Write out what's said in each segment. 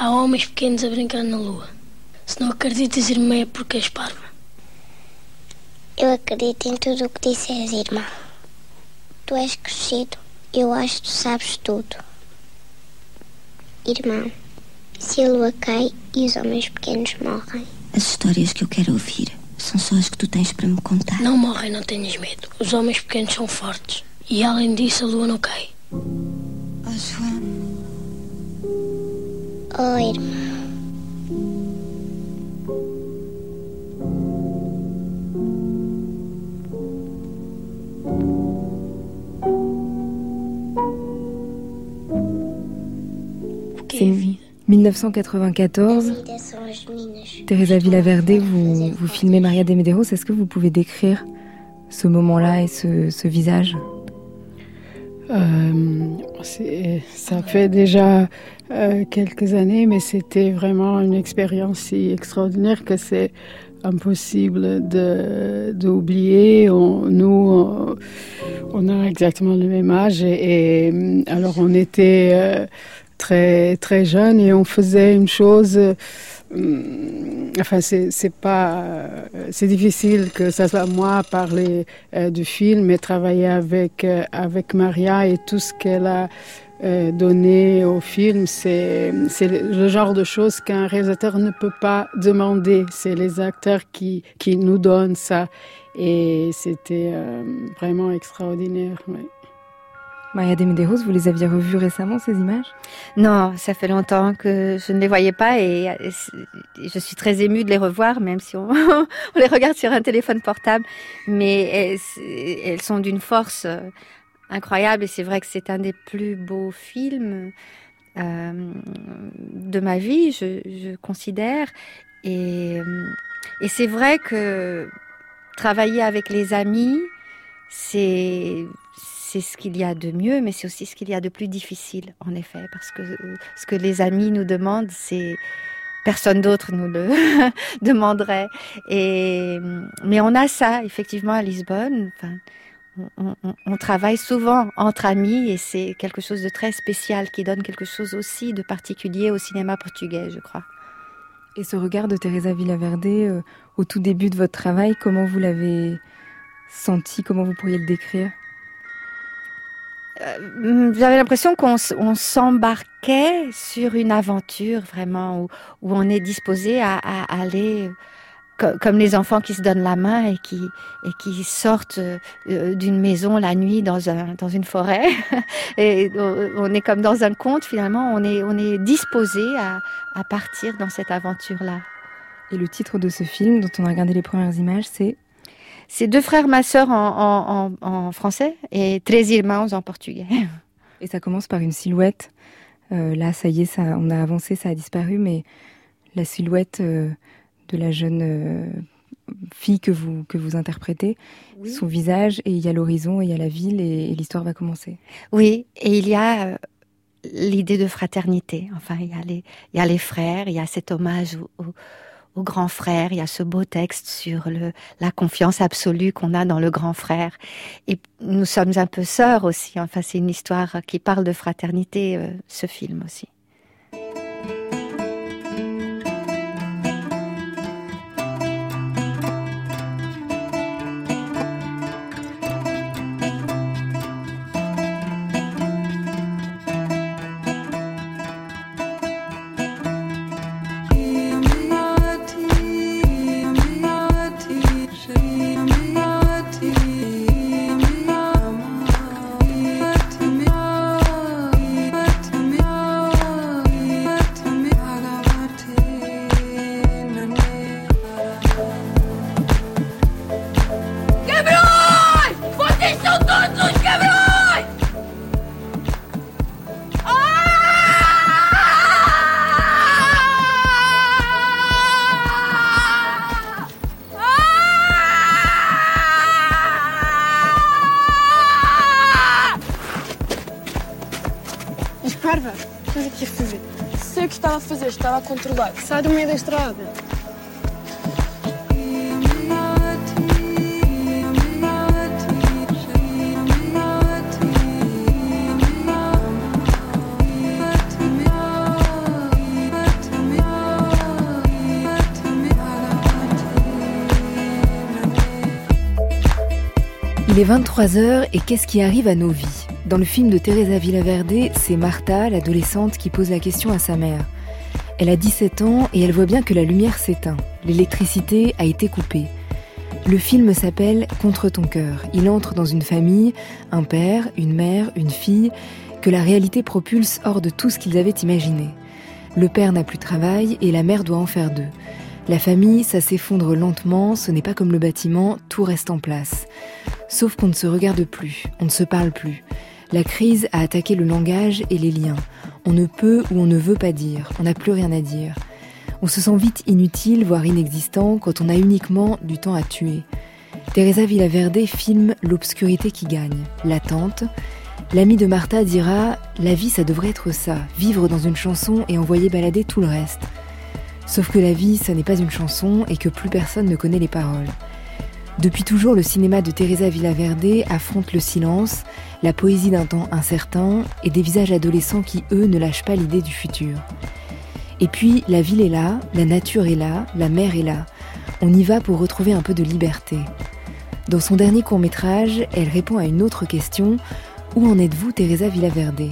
Há homens pequenos a brincar na lua. Se não acreditas, irmã, é porque és parva. Eu acredito em tudo o que disseres, irmão. Tu és crescido, eu acho que tu sabes tudo. Irmão, se a lua cai e os homens pequenos morrem. As histórias que eu quero ouvir são só as que tu tens para me contar. Não morrem, não tenhas medo. Os homens pequenos são fortes. E além disso, a lua não cai. Oh, irmão. O que é Sim. a vida? 1994. A vida são as meninas. Teresa Villaverde, vous, vous filmez Maria de Medeiros. Est-ce que vous pouvez décrire ce moment-là et ce, ce visage? Ça fait déjà euh, quelques années, mais c'était vraiment une expérience si extraordinaire que c'est impossible d'oublier. Nous, on, a exactement le même âge et, et, alors on était euh, très très jeunes et on faisait une chose. Hum, Enfin, c'est pas, euh, c'est difficile que ça soit moi parler euh, du film, mais travailler avec euh, avec Maria et tout ce qu'elle a euh, donné au film, c'est c'est le genre de choses qu'un réalisateur ne peut pas demander. C'est les acteurs qui qui nous donnent ça, et c'était euh, vraiment extraordinaire. Maria de Medeiros, vous les aviez revues récemment, ces images? Non, ça fait longtemps que je ne les voyais pas et, je suis très émue de les revoir, même si on, les regarde sur un téléphone portable. Mais elles, sont d'une force euh, incroyable et c'est vrai que c'est un des plus beaux films euh, de ma vie, je, considère. Euh, et c'est vrai que travailler avec les amis, c'est c'est ce qu'il y a de mieux, mais c'est aussi ce qu'il y a de plus difficile, en effet, parce que euh, ce que les amis nous demandent, c'est personne d'autre nous le demanderait. Et mais on a ça effectivement à Lisbonne. On travaille souvent entre amis et c'est quelque chose de très spécial qui donne quelque chose aussi de particulier au cinéma portugais, je crois. Et ce regard de Teresa Villaverde euh, au tout début de votre travail, comment vous l'avez senti Comment vous pourriez le décrire? Euh, J'avais l'impression qu'on s'embarquait sur une aventure vraiment où, on est disposé à, aller co- comme les enfants qui se donnent la main et qui sortent euh, d'une maison la nuit dans un dans une forêt on est comme dans un conte finalement on est disposé à partir dans cette aventure là. Et le titre de ce film, dont on a regardé les premières images, c'est C'est deux frères ma sœur en, en, en, en français et Tres Irmãos en portugais. Et ça commence par une silhouette. Euh, là, ça y est, ça, on a avancé, ça a disparu, mais la silhouette euh, de la jeune euh, fille que vous, que vous interprétez, son visage, et il y a l'horizon, et il y a la ville, et, et l'histoire va commencer. Oui, et il y a l'idée de fraternité. Enfin, il y a les, il y a les frères, il y a cet hommage au, au, grand frère, il y a ce beau texte sur le, la confiance absolue qu'on a dans le grand frère. Et nous sommes un peu sœurs aussi. Enfin, c'est une histoire qui parle de fraternité, euh, ce film aussi. Il est 23h et qu'est-ce qui arrive à nos vies? Dans le film de Teresa Villaverde, c'est Martha, l'adolescente, qui pose la question à sa mère. Elle a 17 ans et elle voit bien que la lumière s'éteint. L'électricité a été coupée. Le film s'appelle Contre ton cœur. Il entre dans une famille, un père, une mère, une fille, que la réalité propulse hors de tout ce qu'ils avaient imaginé. Le père n'a plus de travail et la mère doit en faire deux. La famille, ça s'effondre lentement, ce n'est pas comme le bâtiment, tout reste en place. Sauf qu'on ne se regarde plus, on ne se parle plus. La crise a attaqué le langage et les liens. On ne peut ou on ne veut pas dire, on n'a plus rien à dire. On se sent vite inutile, voire inexistant, quand on a uniquement du temps à tuer. Teresa Villaverde filme l'obscurité qui gagne, l'attente. L'ami de Martha dira La vie, ça devrait être ça, vivre dans une chanson et envoyer balader tout le reste. Sauf que la vie, ça n'est pas une chanson et que plus personne ne connaît les paroles. Depuis toujours, le cinéma de Teresa Villaverde affronte le silence, la poésie d'un temps incertain et des visages adolescents qui, eux, ne lâchent pas l'idée du futur. Et puis, la ville est là, la nature est là, la mer est là. On y va pour retrouver un peu de liberté. Dans son dernier court métrage, elle répond à une autre question. Où en êtes-vous, Teresa Villaverde?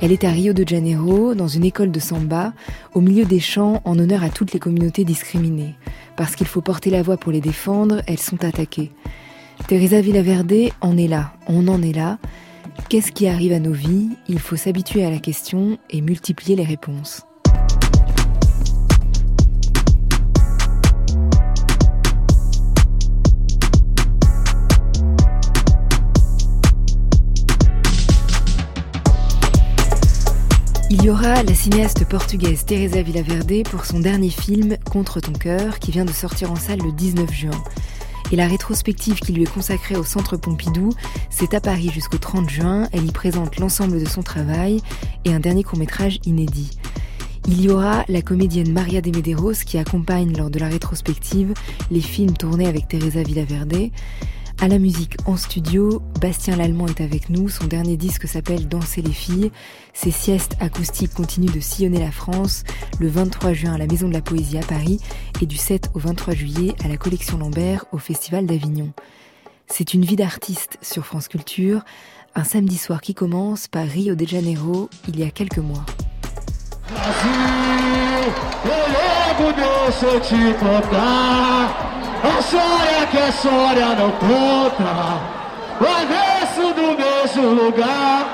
Elle est à Rio de Janeiro, dans une école de samba, au milieu des chants en honneur à toutes les communautés discriminées. Parce qu'il faut porter la voix pour les défendre, elles sont attaquées. Teresa Villaverde en est là, on en est là. Qu'est-ce qui arrive à nos vies? Il faut s'habituer à la question et multiplier les réponses. Il y aura la cinéaste portugaise Teresa Villaverde pour son dernier film Contre ton cœur qui vient de sortir en salle le 19 juin. Et la rétrospective qui lui est consacrée au Centre Pompidou, c'est à Paris jusqu'au 30 juin. Elle y présente l'ensemble de son travail et un dernier court-métrage inédit. Il y aura la comédienne Maria de Medeiros qui accompagne lors de la rétrospective les films tournés avec Teresa Villaverde. À la musique en studio, Bastien Lallemand est avec nous. Son dernier disque s'appelle Danser les filles. Ses siestes acoustiques continuent de sillonner la France. Le 23 juin à la Maison de la Poésie à Paris et du 7 au 23 juillet à la Collection Lambert au Festival d'Avignon. C'est une vie d'artiste sur France Culture. Un samedi soir qui commence par Rio de Janeiro il y a quelques mois. Que não conta O avesso do mesmo lugar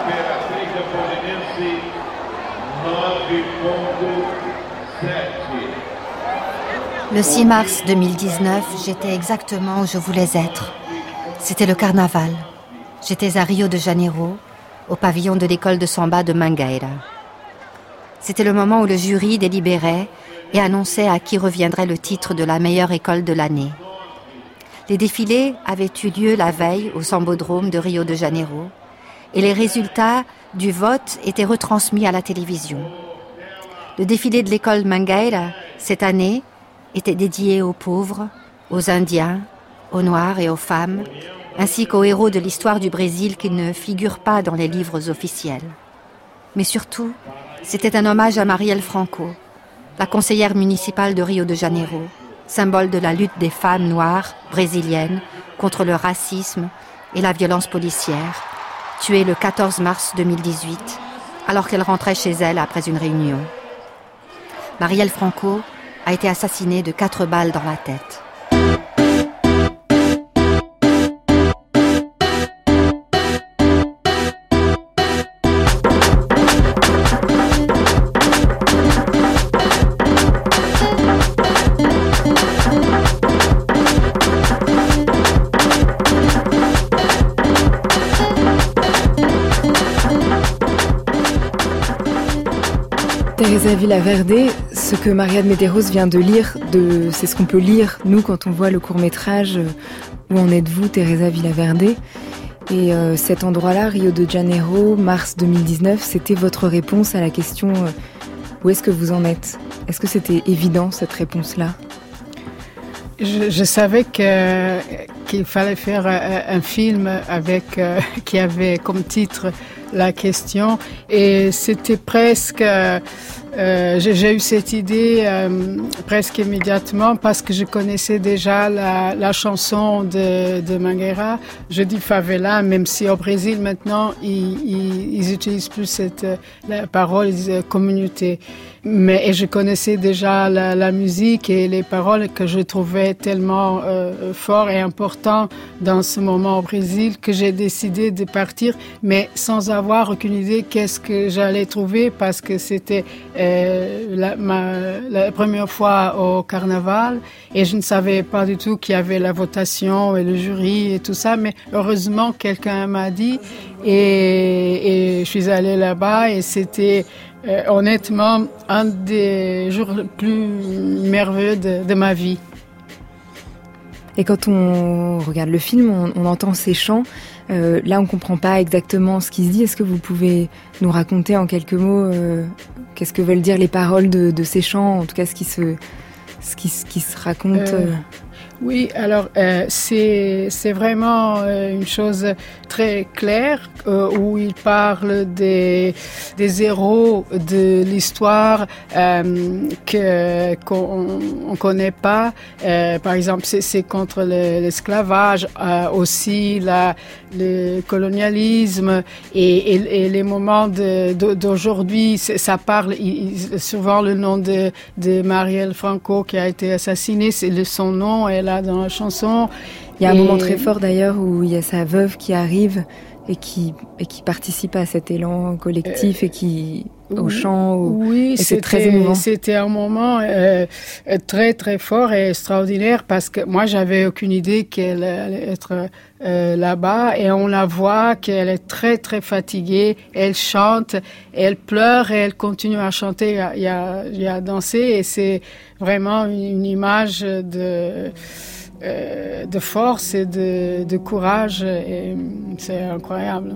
Imperatriz Japonense 9.7 Le 6 mars 2019, j'étais exactement où je voulais être. C'était le carnaval. J'étais à Rio de Janeiro, au pavillon de l'école de samba de Mangaira. C'était le moment où le jury délibérait et annonçait à qui reviendrait le titre de la meilleure école de l'année. Les défilés avaient eu lieu la veille au Sambodrome de Rio de Janeiro et les résultats du vote étaient retransmis à la télévision. Le défilé de l'école Mangaira, cette année, était dédié aux pauvres, aux Indiens, aux Noirs et aux femmes, ainsi qu'aux héros de l'histoire du Brésil qui ne figurent pas dans les livres officiels. Mais surtout, c'était un hommage à Marielle Franco, la conseillère municipale de Rio de Janeiro, symbole de la lutte des femmes noires brésiliennes contre le racisme et la violence policière, tuée le 14 mars 2018, alors qu'elle rentrait chez elle après une réunion. Marielle Franco a été assassinée de quatre balles dans la tête. Teresa Villaverde, ce que Maria de Medeiros vient de lire, c'est ce qu'on peut lire, nous, quand on voit le court-métrage euh, Où en êtes-vous, Teresa Villaverde Et euh, cet endroit-là, Rio de Janeiro, mars 2019, c'était votre réponse à la question euh, Où est-ce que vous en êtes? Est-ce que c'était évident, cette réponse-là? Je, savais qu'il fallait faire un, un film avec, qui avait comme titre la question. Et c'était presque euh, j'ai eu cette idée euh, presque immédiatement parce que je connaissais déjà la, la chanson de, de Mangueira. Je dis favela, même si au Brésil maintenant ils, ils, ils utilisent plus cette la parole, disent communauté. Mais et je connaissais déjà la, la, musique et les paroles que je trouvais tellement euh, fort et important dans ce moment au Brésil que j'ai décidé de partir, mais sans avoir aucune idée qu'est-ce que j'allais trouver parce que c'était euh, la, ma, la première fois au carnaval et je ne savais pas du tout qu'il y avait la votation et le jury et tout ça, mais heureusement quelqu'un m'a dit et, et je suis allée là-bas et c'était euh, honnêtement un des jours les plus merveilleux de, de, ma vie. Et quand on regarde le film, on, on entend ces chants. Euh, là, on comprend pas exactement ce qui se dit. Est-ce que vous pouvez nous raconter en quelques mots euh, qu'est-ce que veulent dire les paroles de, de, ces chants, en tout cas ce qui se, ce qui, ce qui se raconte euh, oui, alors euh, c'est vraiment euh, une chose très claire euh, où il parle des, des héros de l'histoire euh, que qu'on on connaît pas. Euh, par exemple, c'est contre l'esclavage, euh, aussi la, le colonialisme et, et, et les moments d'aujourd'hui. Ça parle il, souvent le nom de, de Marielle Franco qui a été assassinée. C'est son nom. Elle là dans la chanson. Il y a un moment très fort d'ailleurs où il y a sa veuve qui arrive et qui, et qui participe à cet élan collectif euh, et qui au chant. Au... Oui, c'était un moment euh, très très fort et extraordinaire parce que moi j'avais aucune idée qu'elle allait être euh, là-bas et on la voit qu'elle est très très fatiguée. Elle chante, elle pleure et elle continue à chanter, a, il y a dansé et c'est vraiment une image de euh, de force et de, courage et c'est incroyable.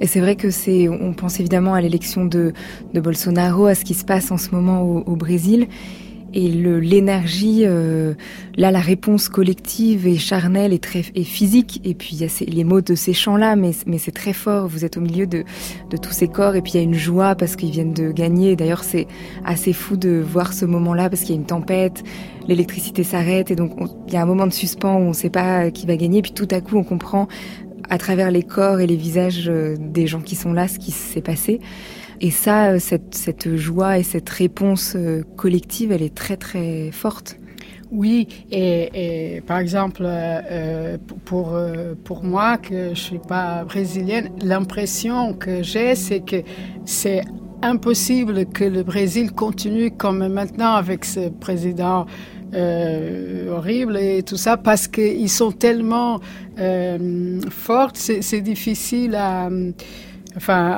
Et c'est vrai que c'est, on pense évidemment à l'élection de, Bolsonaro, à ce qui se passe en ce moment au Brésil. Et l'énergie, euh, là, la réponse collective et charnelle et très et physique. Et puis il y a ces, les mots de ces chants-là, mais, mais c'est très fort. Vous êtes au milieu de, de tous ces corps, et puis il y a une joie parce qu'ils viennent de gagner. D'ailleurs, c'est assez fou de voir ce moment-là parce qu'il y a une tempête, l'électricité s'arrête, et donc on, il y a un moment de suspens où on ne sait pas qui va gagner. Puis tout à coup, on comprend à travers les corps et les visages des gens qui sont là ce qui s'est passé. Et ça, cette, cette joie et cette réponse collective, elle est très très forte. Oui, et, par exemple, euh, pour, pour moi, que je suis pas brésilienne, l'impression que j'ai, c'est que c'est impossible que le Brésil continue comme maintenant avec ce président euh, horrible et tout ça parce qu'ils sont tellement euh, fortes, c'est difficile à, enfin,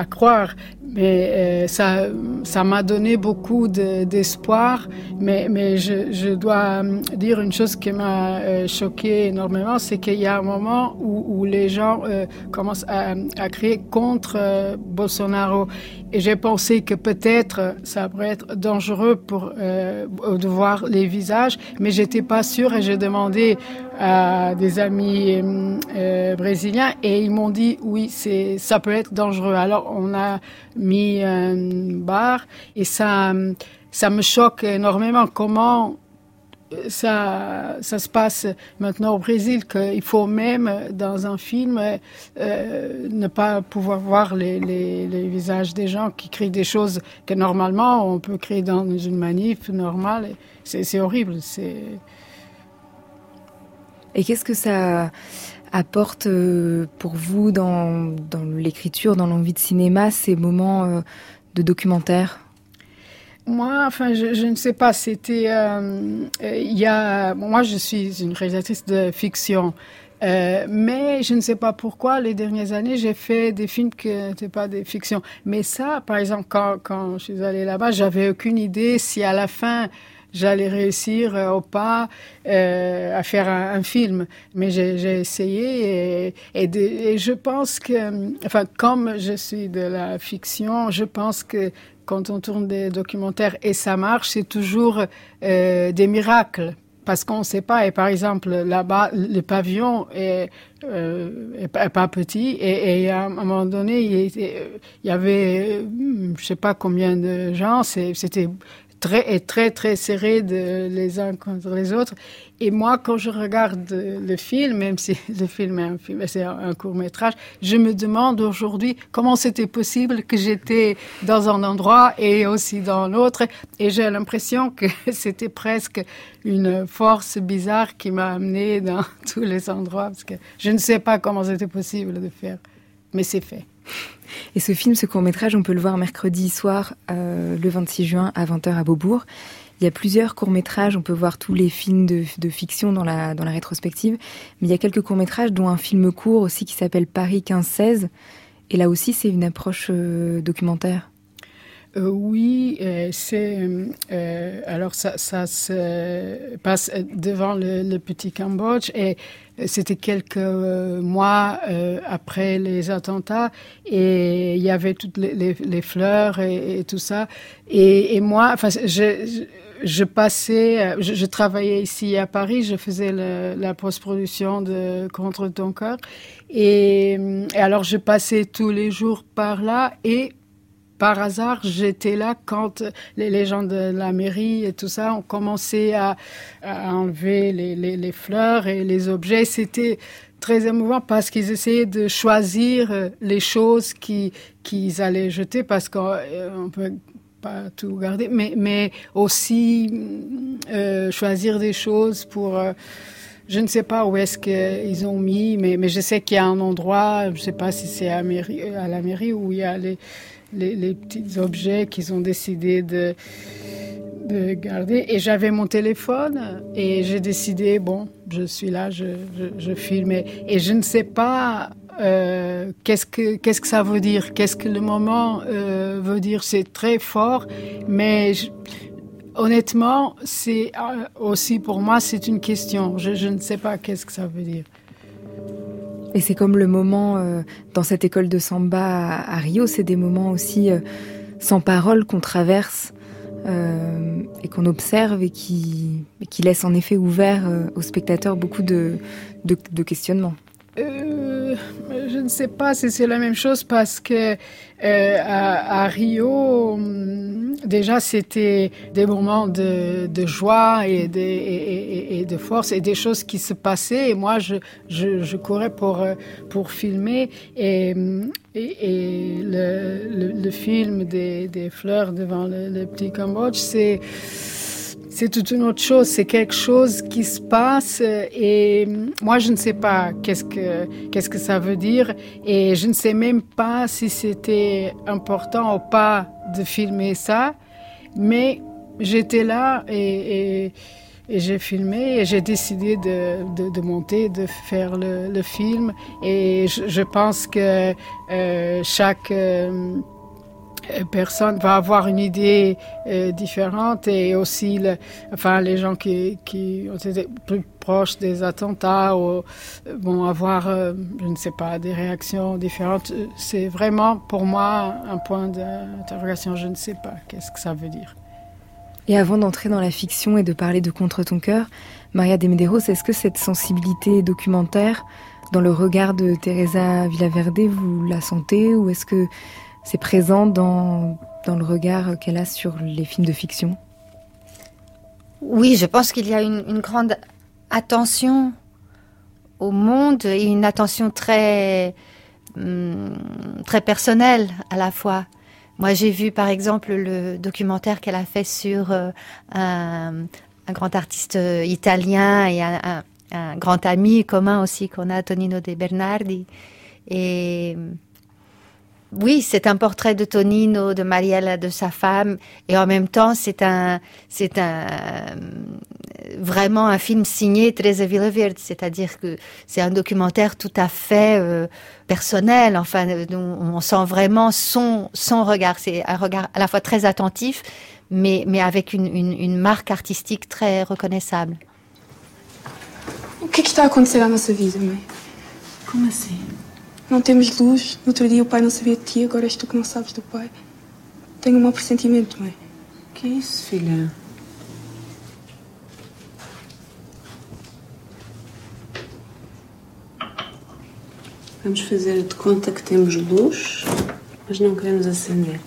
à, croire. Mais euh, ça ça m'a donné beaucoup d'espoir. De, mais mais je, dois dire une chose qui m'a euh, choqué énormément c'est qu'il y a un moment où, les gens euh, commencent à, à crier contre euh, Bolsonaro. Et j'ai pensé que peut-être ça pourrait être dangereux pour euh, de voir les visages mais j'étais pas sûre et j'ai demandé à des amis euh, brésiliens et ils m'ont dit oui c'est ça peut être dangereux. Alors on a mis un bar et ça ça me choque énormément. Comment ça, ça se passe maintenant au Brésil qu'il faut même dans un film euh, ne pas pouvoir voir les, les, visages des gens qui crient des choses que normalement on peut créer dans une manif normale. C'est horrible. C'est et qu'est-ce que ça apporte euh, pour vous dans, l'écriture, dans l'envie de cinéma, ces moments euh, de documentaire? Moi, enfin, je, ne sais pas. C'était, euh, il y a, moi, je suis une réalisatrice de fiction, euh, mais je ne sais pas pourquoi les dernières années j'ai fait des films qui n'étaient pas des fictions. Mais ça, par exemple, quand je suis allée là-bas, j'avais aucune idée si à la fin j'allais réussir euh, ou pas euh, à faire un, film. Mais j'ai essayé et, je pense que, enfin, comme je suis de la fiction, je pense que quand on tourne des documentaires et ça marche, c'est toujours euh, des miracles parce qu'on ne sait pas. Et par exemple, là-bas, le pavillon est, euh, pas petit. Et, à un moment donné, il, y avait, je ne sais pas combien de gens. C'était très, très, très serré de, les uns contre les autres. Et moi, quand je regarde le film, même si le film est un film, c'est un, court métrage, je me demande aujourd'hui comment c'était possible que j'étais dans un endroit et aussi dans l'autre. Et j'ai l'impression que c'était presque une force bizarre qui m'a amené dans tous les endroits parce que je ne sais pas comment c'était possible de faire, mais c'est fait. Et ce film, ce court métrage, on peut le voir mercredi soir, euh, le 26 juin à 20h à Beaubourg. Il y a plusieurs courts-métrages, on peut voir tous les films de, fiction dans la, dans la rétrospective, mais il y a quelques courts-métrages, dont un film court aussi qui s'appelle Paris 15-16, et là aussi c'est une approche euh, documentaire. Euh, oui, c'est alors ça, se passe devant le petit Cambodge et c'était quelques euh, mois euh, après les attentats et il y avait toutes les, fleurs et, tout ça. Et, moi, enfin, je, passais, euh, je, travaillais ici à Paris, je faisais la post-production de Contre ton cœur. Et, et alors, je passais tous les jours par là et par hasard, j'étais là quand les, gens de la mairie et tout ça ont commencé à, enlever les, fleurs et les objets. C'était très émouvant parce qu'ils essayaient de choisir euh, les choses qu'ils allaient jeter parce qu'on euh, peut pas tout garder, mais, mais aussi euh, choisir des choses pour... je ne sais pas où est-ce qu'ils ont mis, mais, mais je sais qu'il y a un endroit, je ne sais pas si c'est à, à, la mairie où il y a les, les, petits objets qu'ils ont décidé de, de garder. Et j'avais mon téléphone et j'ai décidé, bon, je suis là, je, je, filme. Et, je ne sais pas euh, qu'est-ce que que ça veut dire, qu'est-ce que le moment euh, veut dire? C'est très fort, mais honnêtement, c'est euh, aussi pour moi, c'est une question. Je, je ne sais pas qu'est-ce que ça veut dire. Et c'est comme le moment euh, dans cette école de samba à, Rio, c'est des moments aussi euh, sans parole qu'on traverse euh, et qu'on observe et qui, laissent en effet ouvert aux spectateurs beaucoup de questionnements. Je ne sais pas si c'est la même chose parce que euh, à, Rio, hum, déjà, c'était des moments de, joie et de, force et des choses qui se passaient. Et moi, je, courais pour, euh, pour filmer. Et, hum, le, film des, fleurs devant le petit Cambodge, c'est c'est toute une autre chose, c'est quelque chose qui se passe et moi je ne sais pas qu'est-ce que qu'est-ce que ça veut dire et je ne sais même pas si c'était important ou pas de filmer ça, mais j'étais là et, j'ai filmé et j'ai décidé de, de, monter, de faire le, film et je, pense que euh, chaque euh, euh, personne va avoir une idée euh, différente et aussi enfin, les gens qui, ont été plus proches des attentats euh, vont avoir, je ne sais pas, des réactions différentes. C'est vraiment pour moi un point d'interrogation. Je ne sais pas qu'est-ce que ça veut dire. Et avant d'entrer dans la fiction et de parler de Contre ton cœur, Maria de Medeiros, est-ce que cette sensibilité documentaire dans le regard de Teresa Villaverde, vous la sentez ou est-ce que c'est présent dans, dans le regard qu'elle a sur les films de fiction? Oui, je pense qu'il y a une, grande attention au monde et une attention très, hum, très personnelle à la fois. Moi, j'ai vu par exemple le documentaire qu'elle a fait sur euh, un, grand artiste italien et un, un, grand ami commun aussi qu'on a, Tonino De Bernardi. Et oui, c'est un portrait de Tonino, de Mariella, de sa femme, et en même temps, c'est un, c'est un, vraiment un film signé Teresa Villaverde, c'est-à-dire que c'est un documentaire tout à fait euh, personnel. Enfin, on sent vraiment son, son regard. C'est un regard à la fois très attentif, mais, mais avec une, une, une marque artistique très reconnaissable. Qu'est-ce qui está a acontecer à nossa vida, mãe? Como assim? Não temos luz. No outro dia o pai não sabia de ti, agora és tu que não sabes do pai. Tenho um mau pressentimento, mãe. Que é isso, filha? Vamos fazer de conta que temos luz, mas não queremos acender.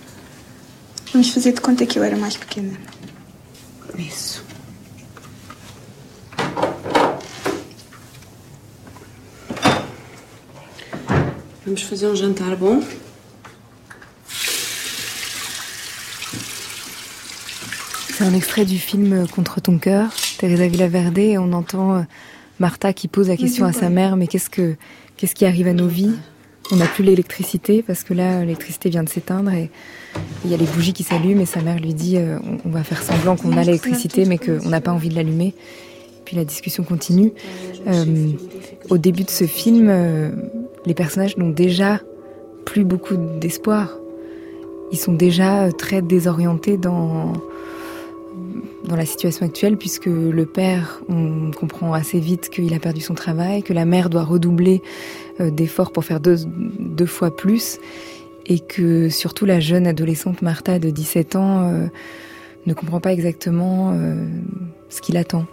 Vamos fazer de conta que eu era mais pequena. Isso. Vamos fazer um jantar bom. C'est un extrait du film Contre ton cœur, Teresa Villaverde, et on entend euh, Martha qui pose la question à sa mère, mais qu'est-ce que qu'est-ce qui arrive à nos vies? On n'a plus l'électricité parce que là l'électricité vient de s'éteindre et il y a les bougies qui s'allument et sa mère lui dit euh, on, va faire semblant qu'on a l'électricité mais qu'on n'a pas envie de l'allumer. Puis la discussion continue. Euh, au début de ce film, les personnages n'ont déjà plus beaucoup d'espoir. Ils sont déjà très désorientés dans la situation actuelle, puisque le père, on comprend assez vite qu'il a perdu son travail, que la mère doit redoubler euh, d'efforts pour faire deux, fois plus, et que surtout la jeune adolescente Martha de 17 ans euh, ne comprend pas exactement euh, ce qu'il attend.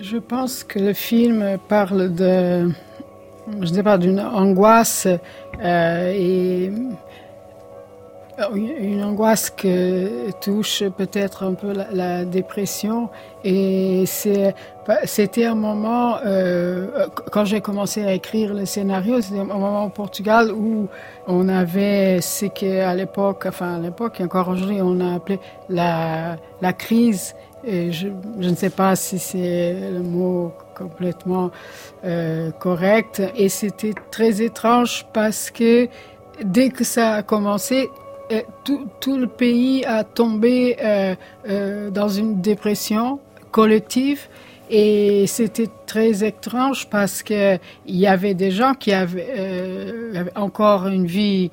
Je pense que le film parle de, je ne sais pas, d'une angoisse et une angoisse que touche peut-être un peu la, dépression. Et c'était un moment, euh, quand j'ai commencé à écrire le scénario, c'était un moment au Portugal où on avait ce qu'à l'époque, enfin à l'époque, encore aujourd'hui, on a appelé la, la crise. Je, ne sais pas si c'est le mot complètement euh, correct. Et c'était très étrange parce que dès que ça a commencé, tout, le pays a tombé euh, euh, dans une dépression collective et c'était très étrange parce que il y avait des gens qui avaient, euh, encore une vie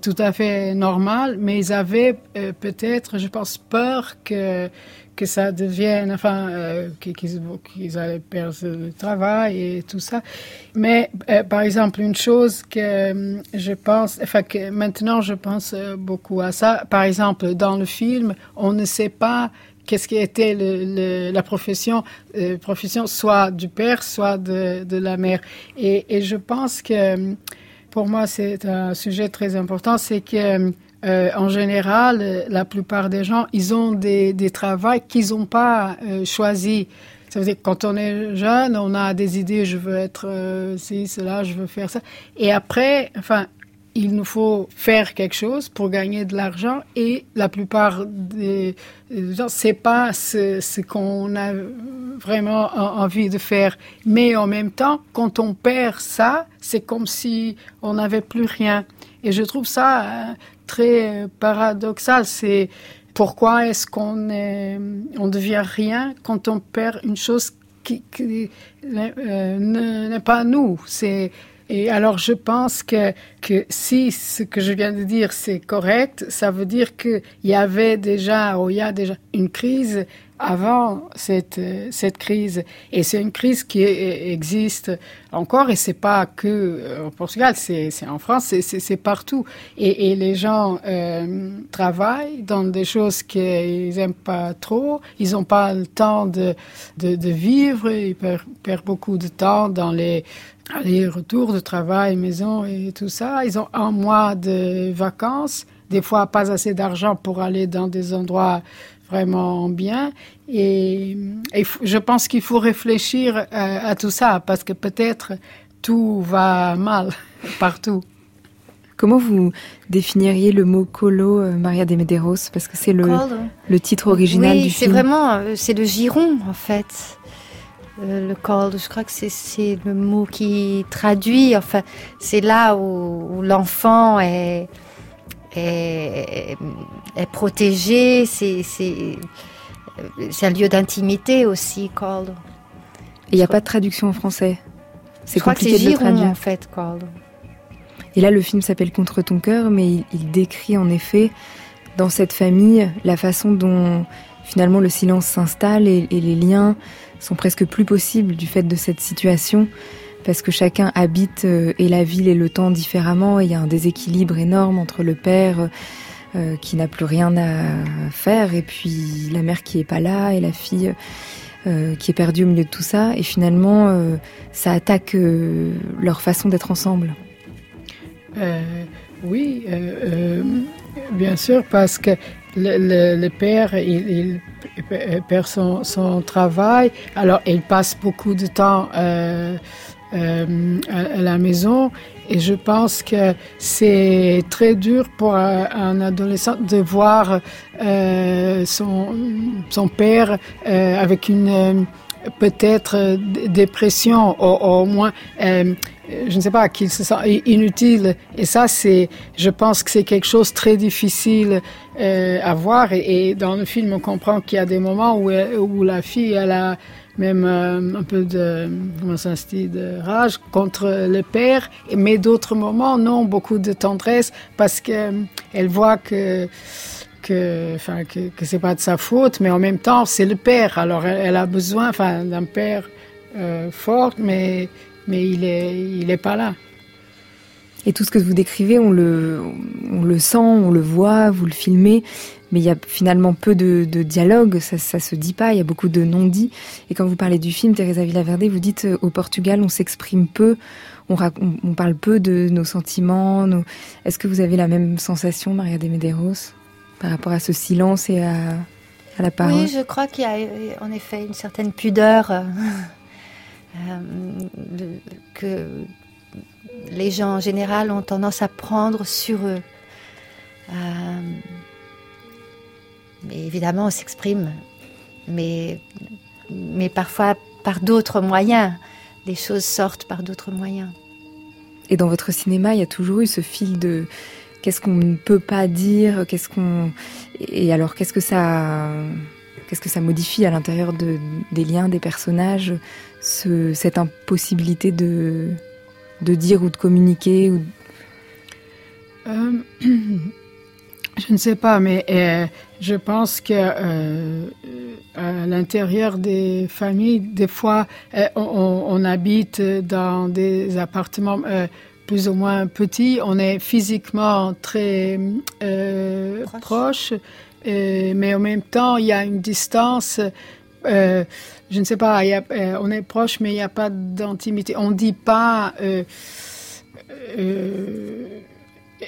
tout à fait normale, mais ils avaient peut-être, je pense, peur que que ça devienne, enfin, euh, qu'ils allaient perdre le travail et tout ça. Mais euh, par exemple, une chose que euh, je pense, enfin que maintenant je pense beaucoup à ça. Par exemple, dans le film, on ne sait pas qu'est-ce qui était le, la profession, profession soit du père, soit de, de la mère. Et, et, je pense que pour moi c'est un sujet très important, c'est que euh, en général, la plupart des gens, ils ont des, des travails qu'ils n'ont pas euh, choisis. Ça veut dire que quand on est jeune, on a des idées, je veux être euh, ci, cela, je veux faire ça. Et après, enfin, il nous faut faire quelque chose pour gagner de l'argent et la plupart des gens, c'est pas ce, ce qu'on a vraiment envie de faire. Mais en même temps, quand on perd ça, c'est comme si on n'avait plus rien. Et je trouve ça très paradoxal. C'est pourquoi est-ce qu'on on devient rien quand on perd une chose qui, euh, n'est pas nous? C'est et alors je pense que, que si ce que je viens de dire c'est correct, ça veut dire qu'il y avait déjà, ou il y a déjà une crise avant cette, cette crise. Et c'est une crise qui existe encore, et c'est pas que euh, au Portugal, c'est en France, c'est partout. Et, les gens euh, travaillent dans des choses qu'ils aiment pas trop, ils n'ont pas le temps de, de, de vivre, ils perdent, perdent beaucoup de temps dans les allers-retours de travail, maison et tout ça. Ils ont un mois de vacances, des fois pas assez d'argent pour aller dans des endroits vraiment bien. Et, je pense qu'il faut réfléchir euh, à, tout ça parce que peut-être tout va mal partout. Comment vous définiriez le mot colo, euh, Maria de Medeiros Parce que c'est le, le titre original du film. c'est vraiment, euh, c'est le giron en fait. le col, je crois que c'est le mot qui traduit, enfin, c'est là où l'enfant est, est, est protégé, c'est un lieu d'intimité aussi, Cold. il n'y a pas de traduction en français. C'est compliqué de le traduire. en fait, Cold. Et là, le film s'appelle Contre ton cœur, mais il, décrit en effet dans cette famille la façon dont finalement le silence s'installe et, et, les liens sont presque plus possibles du fait de cette situation parce que chacun habite euh, et la ville et le temps différemment. il y a un déséquilibre énorme entre le père euh, qui n'a plus rien à faire et puis la mère qui est pas là et la fille qui est perdu au milieu de tout ça, et finalement, ça attaque leur façon d'être ensemble. oui, bien sûr, parce que le, père, il, perd son, travail, alors il passe beaucoup de temps à, la maison et je pense que c'est très dur pour un adolescent de voir euh, son, son père euh, avec une euh, peut-être dépression, au, au moins, euh, je ne sais pas, qu'il se sent inutile. Et ça, c'est, je pense que c'est quelque chose très difficile euh, à voir. Et, et, dans le film, on comprend qu'il y a des moments où, où la fille, elle a même euh, un peu de, comment ça de rage contre le père, mais d'autres moments, non, beaucoup de tendresse parce qu'elle euh, voit que que, enfin, que, c'est pas de sa faute, mais en même temps, c'est le père. Alors, elle, a besoin, enfin, d'un père euh, fort, mais, mais il est, il est pas là. Et tout ce que vous décrivez, on le, sent, on le voit, vous le filmez mais il y a finalement peu de, de dialogue, ça, ça se dit pas, il y a beaucoup de non-dits. Et quand vous parlez du film, Teresa Villaverde, vous dites euh, au Portugal, on s'exprime peu, on, parle peu de nos sentiments. Est-ce que vous avez la même sensation, Maria de Medeiros, par rapport à ce silence et à, à la parole? Oui, je crois qu'il y a en effet une certaine pudeur euh, euh, que les gens en général ont tendance à prendre sur eux. Euh, mais évidemment, on s'exprime, mais, mais parfois par d'autres moyens. Les choses sortent par d'autres moyens. Et dans votre cinéma, il y a toujours eu ce fil de qu'est-ce qu'on ne peut pas dire, qu'est-ce qu'on et alors qu'est-ce que ça qu'est-ce que ça modifie à l'intérieur de, des liens des personnages, ce, cette impossibilité de de dire ou de communiquer ou... Euh, Je ne sais pas, mais euh, je pense que euh, à l'intérieur des familles, des fois, euh, on, on, habite dans des appartements euh, plus ou moins petits. On est physiquement très euh, proche, proche mais en même temps, il y a une distance. Je ne sais pas, a, on est proche, mais il n'y a pas d'intimité. On ne dit pas.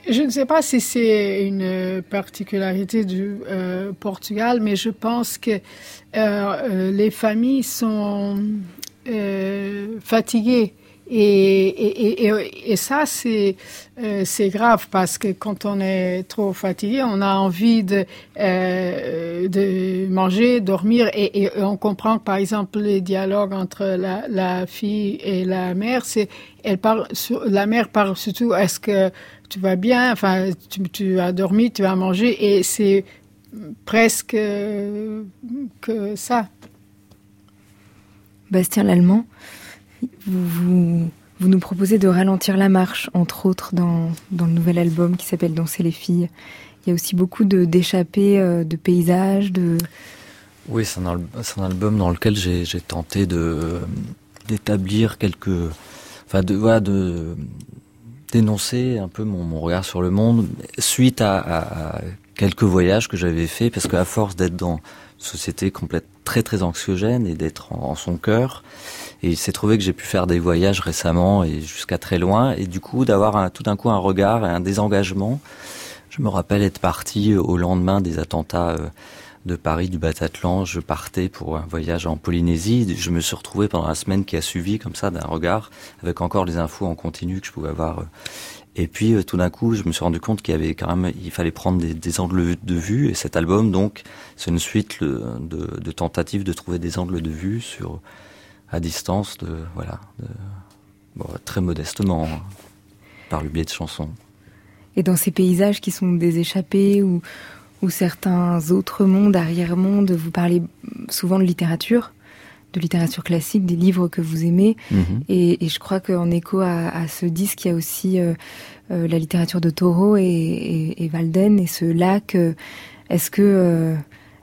Je ne sais pas si c'est une particularité du euh, Portugal, mais je pense que euh, euh les familles sont euh, fatiguées. Et, ça, c'est euh, grave parce que quand on est trop fatigué, on a envie de, euh, manger, dormir. Et, on comprend par exemple, les dialogues entre la, fille et la mère, c'est elle parle, la mère parle surtout est-ce que tu vas bien, enfin, tu, tu, as dormi, tu as mangé, et c'est presque que ça. Bastien Lallemand, vous, nous proposez de ralentir la marche, entre autres, dans, le nouvel album qui s'appelle Danser les filles. Il y a aussi beaucoup d'échappées, de, de paysages. Oui, c'est un, album dans lequel j'ai tenté d'établir quelques... Enfin, de, dénoncer un peu mon, regard sur le monde suite à, quelques voyages que j'avais faits, parce qu'à force d'être dans une société complète très très anxiogène et d'être en, son cœur, et il s'est trouvé que j'ai pu faire des voyages récemment et jusqu'à très loin, et du coup d'avoir tout d'un coup un regard et un désengagement. Je me rappelle être parti au lendemain des attentats euh, de Paris, du Bataclan, je partais pour un voyage en Polynésie. Je me suis retrouvé pendant la semaine qui a suivi, comme ça, d'un regard, avec encore les infos en continu que je pouvais avoir. Et puis, euh, tout d'un coup, je me suis rendu compte qu'il y avait quand même, il fallait prendre des, angles de vue. Et cet album, donc, c'est une suite de, tentatives de trouver des angles de vue sur, à distance, de, voilà, de, bon, très modestement, hein, par le biais de chansons. Et dans ces paysages qui sont des échappées ou, ou certains autres mondes, arrière-mondes. Vous parlez souvent de littérature, de littérature classique, des livres que vous aimez. Mmh. Et, et, je crois qu'en écho à, à, ce disque, il y a aussi euh, euh, la littérature de Taureau et, et, et, ce lac. Euh, est-ce que,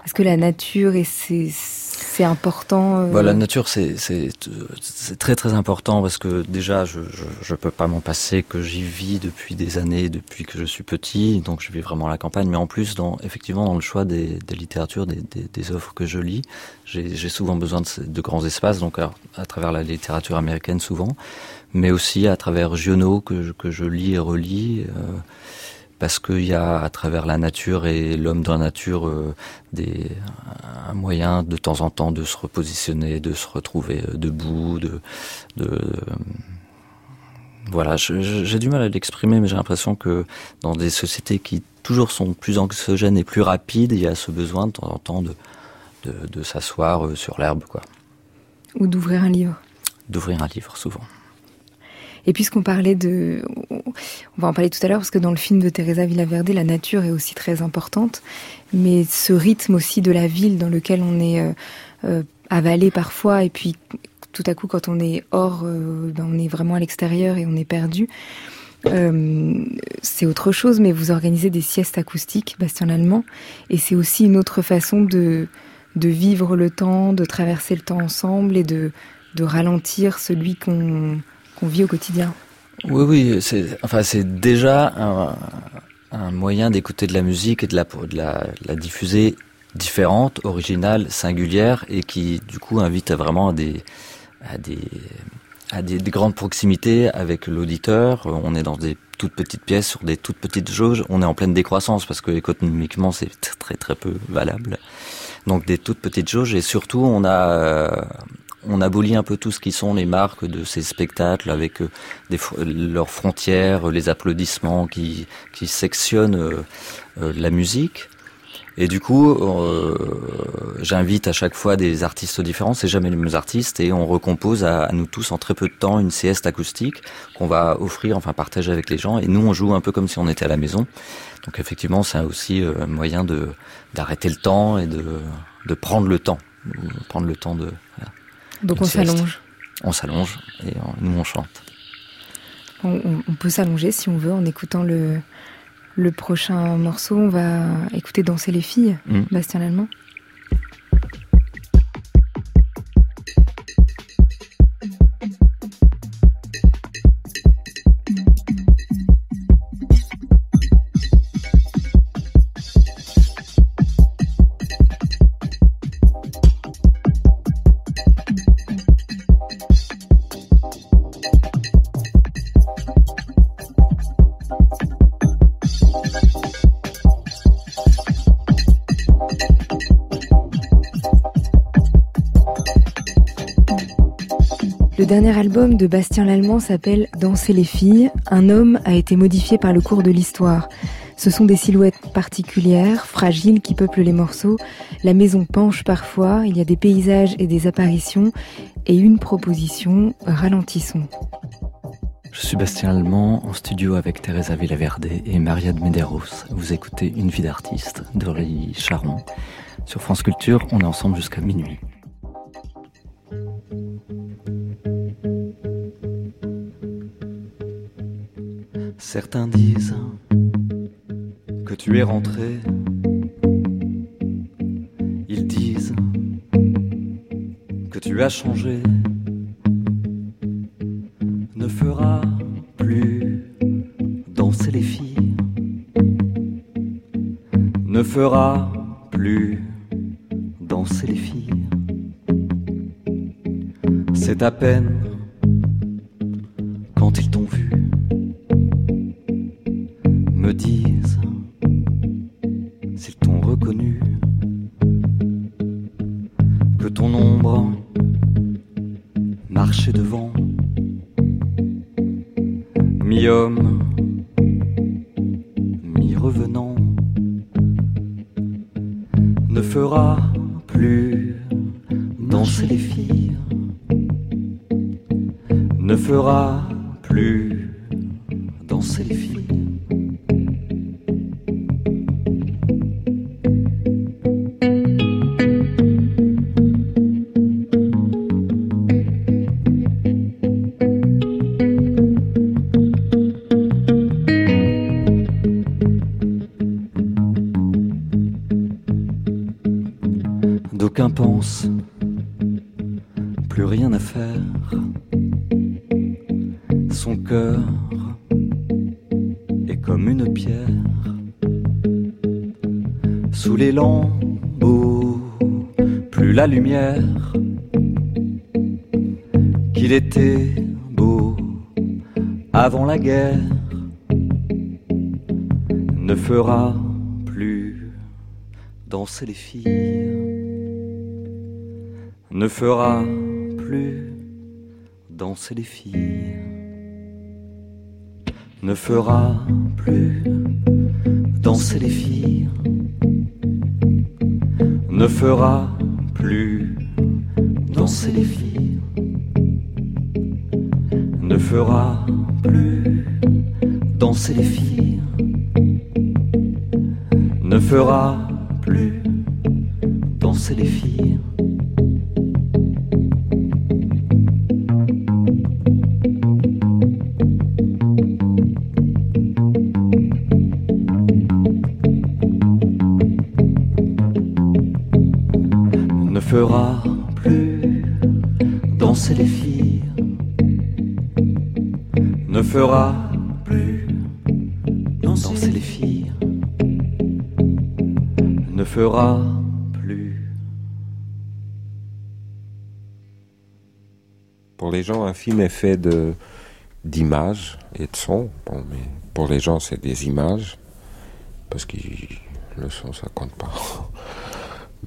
est-ce que la nature et ses, c'est important euh... bah, La nature, c'est très très important parce que déjà, je je, peux pas m'en passer, que j'y vis depuis des années, depuis que je suis petit, donc je vis vraiment la campagne. Mais en plus, dans effectivement dans le choix des, des littératures, des, des, des, œuvres que je lis, j'ai souvent besoin de, de, grands espaces, donc à, à, travers la littérature américaine souvent, mais aussi à travers Giono que je, que je lis et relis. Euh, parce qu'il y a à travers la nature et l'homme dans la nature euh, des, un moyen de temps en temps de se repositionner, de se retrouver euh, debout, de, de euh, voilà, j'ai du mal à l'exprimer, mais j'ai l'impression que dans des sociétés qui toujours sont plus anxiogènes et plus rapides, il y a ce besoin de temps en temps de, de, de s'asseoir sur l'herbe, quoi. Ou d'ouvrir un livre. D'ouvrir un livre, souvent. Et puisqu'on parlait de, on va en parler tout à l'heure parce que dans le film de Teresa Villaverde, la nature est aussi très importante, mais ce rythme aussi de la ville dans lequel on est euh, euh, avalé parfois et puis tout à coup quand on est hors, ben on est vraiment à l'extérieur et on est perdu. Euh, c'est autre chose, mais vous organisez des siestes acoustiques, Bastien Lallemand, et c'est aussi une autre façon de, de vivre le temps, de traverser le temps ensemble et de, de ralentir celui qu'on qu'on vit au quotidien. Oui, oui, c'est enfin c'est déjà un, moyen d'écouter de la musique et de la, diffuser différente, originale, singulière et qui du coup invite vraiment à des grandes proximités avec l'auditeur. On est dans des toutes petites pièces sur des toutes petites jauges. On est en pleine décroissance parce que économiquement c'est très très peu valable. Donc des toutes petites jauges et surtout on a on abolit un peu tout ce qui sont les marques de ces spectacles avec euh, leurs frontières, les applaudissements qui, qui sectionnent euh, euh, la musique. Et du coup, j'invite à chaque fois des artistes différents, c'est jamais les mêmes artistes, et on recompose à, nous tous en très peu de temps une sieste acoustique qu'on va offrir, enfin partager avec les gens. Et nous, on joue un peu comme si on était à la maison. Donc effectivement, c'est aussi un moyen d'arrêter le temps et de, de prendre le temps, prendre le temps de. Donc on s'allonge. On s'allonge et on, nous on chante. On, on peut s'allonger si on veut en écoutant le, le prochain morceau. On va écouter Danser les filles, mmh. Bastien Lallemand. Dernier album de Bastien Lallemand s'appelle Danser les filles. Un homme a été modifié par le cours de l'histoire. Ce sont des silhouettes particulières, fragiles, qui peuplent les morceaux. La maison penche parfois, il y a des paysages et des apparitions, et une proposition, ralentissons. Je suis Bastien Allemand, en studio avec Teresa Villaverde et Maria de Medeiros. Vous écoutez Une vie d'artiste d'Aurélie Charon. Sur France Culture, on est ensemble jusqu'à minuit. Certains disent que tu es rentré. Ils disent que tu as changé. Ne fera plus danser les filles. Ne fera plus danser les filles. C'est à peine les filles, ne fera plus danser les filles, ne fera plus danser les filles, ne fera plus danser les filles, ne fera plus danser les filles. Ne fera Ne fera plus danser les filles. Ne fera plus danser les filles ne fera gens, un film est fait de d'images et de sons. Bon, mais pour les gens, c'est des images parce que le son, ça compte pas.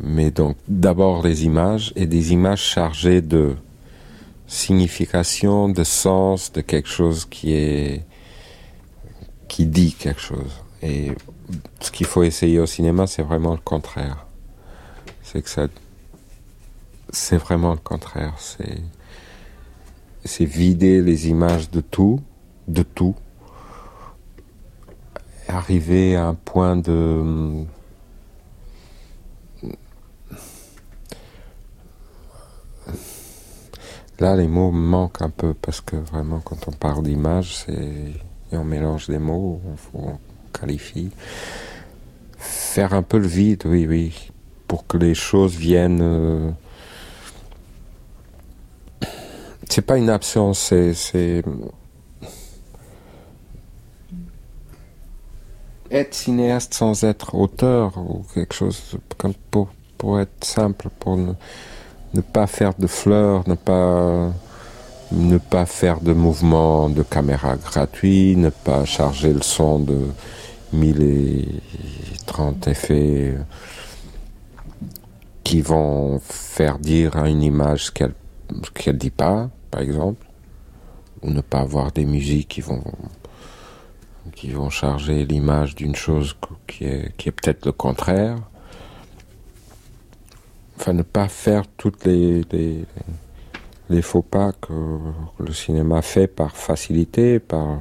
Mais donc, d'abord les images et des images chargées de signification, de sens, de quelque chose qui est qui dit quelque chose. Et ce qu'il faut essayer au cinéma, c'est vraiment le contraire. C'est que ça, c'est vraiment le contraire. C'est, c'est vider les images de tout, de tout, arriver à un point de Là, les mots manquent un peu parce que vraiment, quand on parle d'image, et on mélange des mots, on, on qualifie. Faire un peu le vide, oui, oui, pour que les choses viennent. Euh... C'est pas une absence, c'est, être cinéaste sans être auteur ou quelque chose comme pour, pour être simple, pour ne, ne pas faire de fleurs, ne pas ne pas faire de mouvements de caméra gratuits, ne pas charger le son de 1030 effets qui vont faire dire à une image ce qu'elle qu'elle dit pas, par exemple, ou ne pas avoir des musiques qui vont qui vont charger l'image d'une chose qui est qui est peut-être le contraire. Enfin, ne pas faire toutes les, les faux pas que le cinéma fait par facilité, par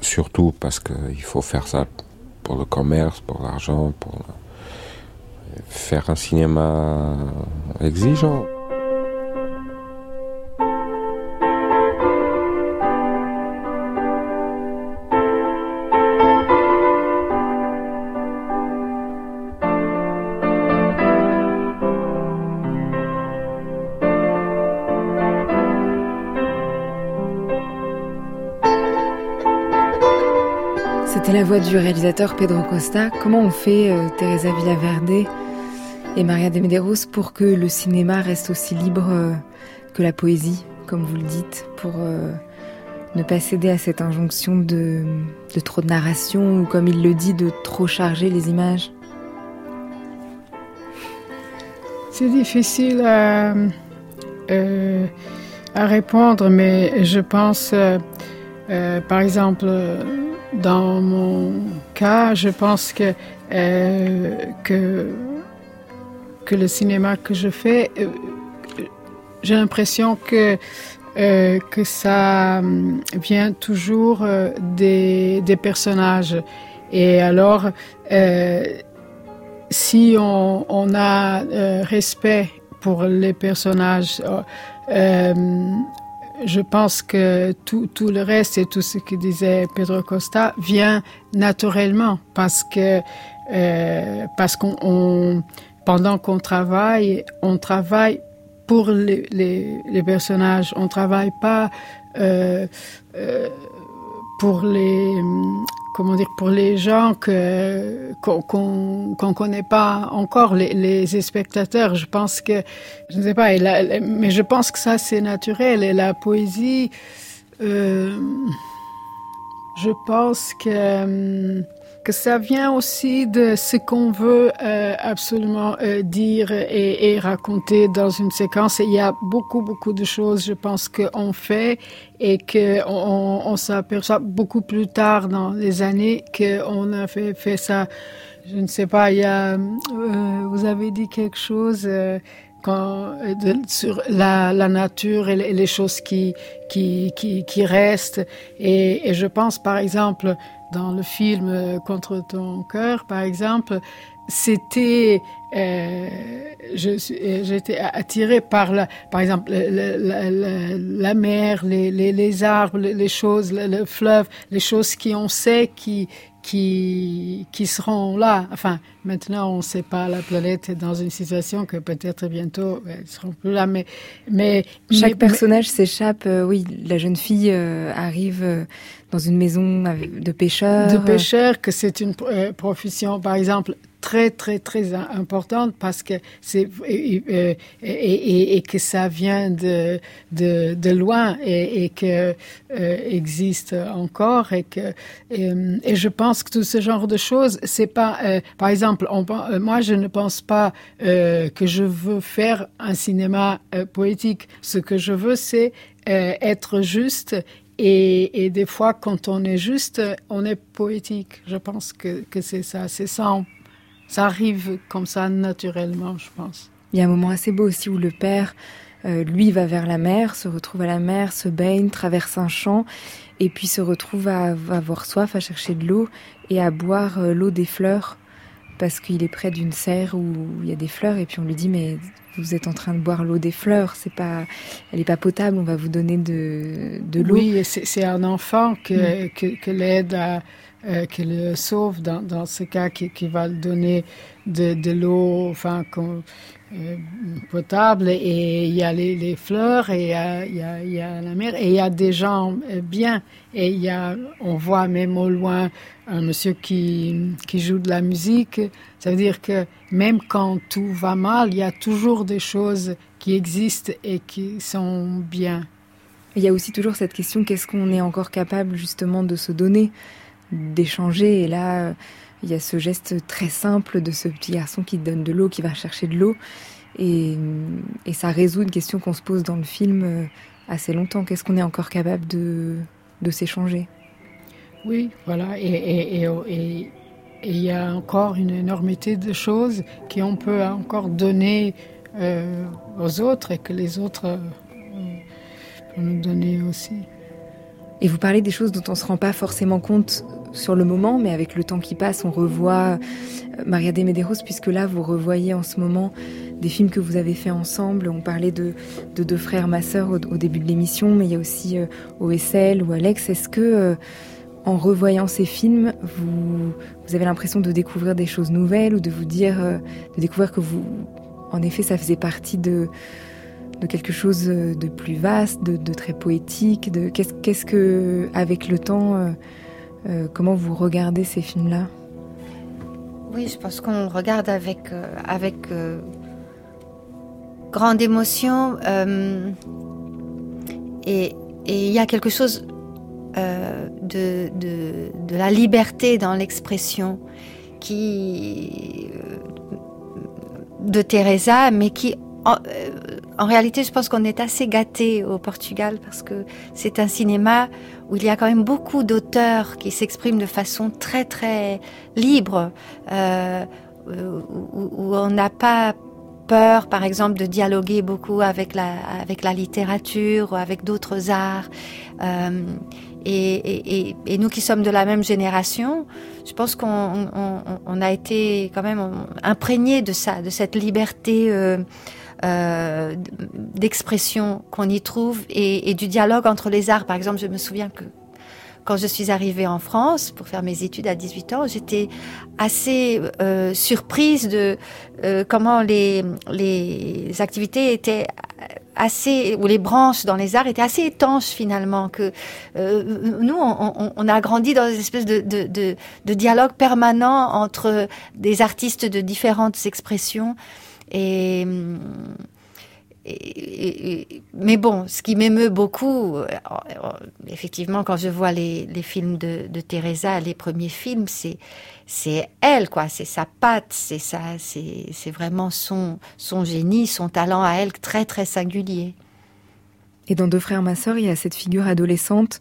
surtout parce qu'il faut faire ça pour le commerce, pour l'argent, pour faire un cinéma exigeant. La voix du réalisateur Pedro Costa. Comment on fait, euh, Teresa Villaverde et Maria de Medeiros, pour que le cinéma reste aussi libre euh, que la poésie, comme vous le dites, pour euh, ne pas céder à cette injonction de, trop de narration ou, comme il le dit, de trop charger les images? C'est difficile à, répondre, mais je pense, par exemple, dans mon cas, je pense que, que, que le cinéma que je fais, j'ai l'impression que, que ça vient toujours des, des personnages. Et alors, si on, on a euh, respect pour les personnages, euh, je pense que tout, tout, le reste et tout ce que disait Pedro Costa vient naturellement parce que euh, parce qu'on on, pendant qu'on travaille, on travaille pour les, les, personnages. On travaille pas euh, euh, pour les comment dire pour les gens que qu'on qu'on connaît pas encore les, les spectateurs. Je pense que je ne sais pas, mais je pense que ça c'est naturel et la poésie. Euh, je pense que que ça vient aussi de ce qu'on veut euh, absolument euh, dire et, et, raconter dans une séquence. Il y a beaucoup, beaucoup de choses, je pense, qu'on fait et qu'on on, s'aperçoit beaucoup plus tard dans les années qu'on a fait, fait ça. Je ne sais pas, il y a, euh, vous avez dit quelque chose euh, quand, de, sur la, la, nature et les, les choses qui, qui, qui, qui restent. Et, et, je pense, par exemple, dans le film euh, Contre ton cœur, par exemple, c'était, euh, euh, j'étais attirée par la, par exemple, la mer, les, les, les, arbres, les choses, le, le, fleuve, les choses qui on sait qui qui qui seront là. Enfin, maintenant on ne sait pas, la planète est dans une situation que peut-être bientôt elles seront plus là, mais mais chaque mais, personnage s'échappe. Euh, oui, la jeune fille euh, arrive. Euh, dans une maison de pêcheurs. De pêcheurs, que c'est une profession, par exemple, très très très importante parce que c'est et, et, que ça vient de de, loin et, que euh, existe encore et que et, je pense que tout ce genre de choses c'est pas euh, par exemple euh, moi je ne pense pas euh, que je veux faire un cinéma euh, poétique. Ce que je veux c'est euh, être juste et, et des fois quand on est juste on est poétique. Je pense que, que c'est ça. C'est ça ça arrive comme ça naturellement je pense il y a un moment assez beau aussi où le père euh, lui va vers la mer se retrouve à la mer se baigne traverse un champ et puis se retrouve à, à avoir soif à chercher de l'eau et à boire euh, l'eau des fleurs parce qu'il est près d'une serre où il y a des fleurs et puis on lui dit mais vous êtes en train de boire l'eau des fleurs c'est pas elle est pas potable on va vous donner de, de l'eau oui c'est un enfant que, mmh. que, que l'aide à euh, qui le sauve dans, dans ce cas qui, qui va le donner de, de l'eau enfin euh, potable. Et il y a les, les fleurs et il y, a, y y a la mer. Et il y a des gens euh, bien. Et y a on voit même au loin un monsieur qui, qui joue de la musique. Ça veut dire que même quand tout va mal il y a toujours des choses qui existent et qui sont bien. Il y a aussi toujours cette question qu'est ce qu'on est encore capable justement de se donner? D'échanger. Et là il y a ce geste très simple de ce petit garçon qui donne de l'eau qui va chercher de l'eau. Et, et ça résout une question qu'on se pose dans le film euh, assez longtemps. Qu'est ce qu'on est encore capable de, de s'échanger? Oui voilà. Et, il y a encore une énormité de choses qui on peut encore donner euh, aux autres et que les autres euh, nous donner aussi. Et vous parlez des choses dont on se rend pas forcément compte sur le moment mais avec le temps qui passe on revoit euh, Maria de Medeiros puisque là vous revoyez en ce moment des films que vous avez fait ensemble. On parlait de, de deux frères ma soeur au, début de l'émission mais il ya aussi euh, OSL ou Alex. Est-ce que euh, en revoyant ces films vous, avez l'impression de découvrir des choses nouvelles ou de vous dire euh, de découvrir que vous en effet ça faisait partie de quelque chose de plus vaste de, très poétique qu'est-ce qu que avec le temps euh, comment vous regardez ces films là oui je pense qu'on regarde avec euh, avec euh, grande émotion et il ya quelque chose de, de, de la liberté dans l'expression qui de Teresa mais qui en, euh, en réalité je pense qu'on est assez gâté au Portugal parce que c'est un cinéma où il y a quand même beaucoup d'auteurs qui s'expriment de façon très très libre euh, où, où on n'a pas peur par exemple de dialoguer beaucoup avec la, avec la littérature ou avec d'autres arts. Euh, et, et, et, nous qui sommes de la même génération je pense qu'on on, on a été quand même imprégné de ça de cette liberté euh, euh, d'expression qu'on y trouve et, du dialogue entre les arts par exemple je me souviens que quand je suis arrivée en France pour faire mes études à 18 ans j'étais assez euh, surprise de euh, comment les, les activités étaient assez, où les branches dans les arts étaient assez étanches finalement, que euh, nous, on, on, a grandi dans une espèce de, de, de, de, dialogue permanent entre des artistes de différentes expressions. Et, et, mais bon, ce qui m'émeut beaucoup, euh, effectivement, quand je vois les, films de, Teresa, les premiers films, c'est elle, quoi. C'est sa patte, c'est ça, c'est vraiment son génie, son talent à elle très très singulier. Et dans Deux frères ma sœur, il y a cette figure adolescente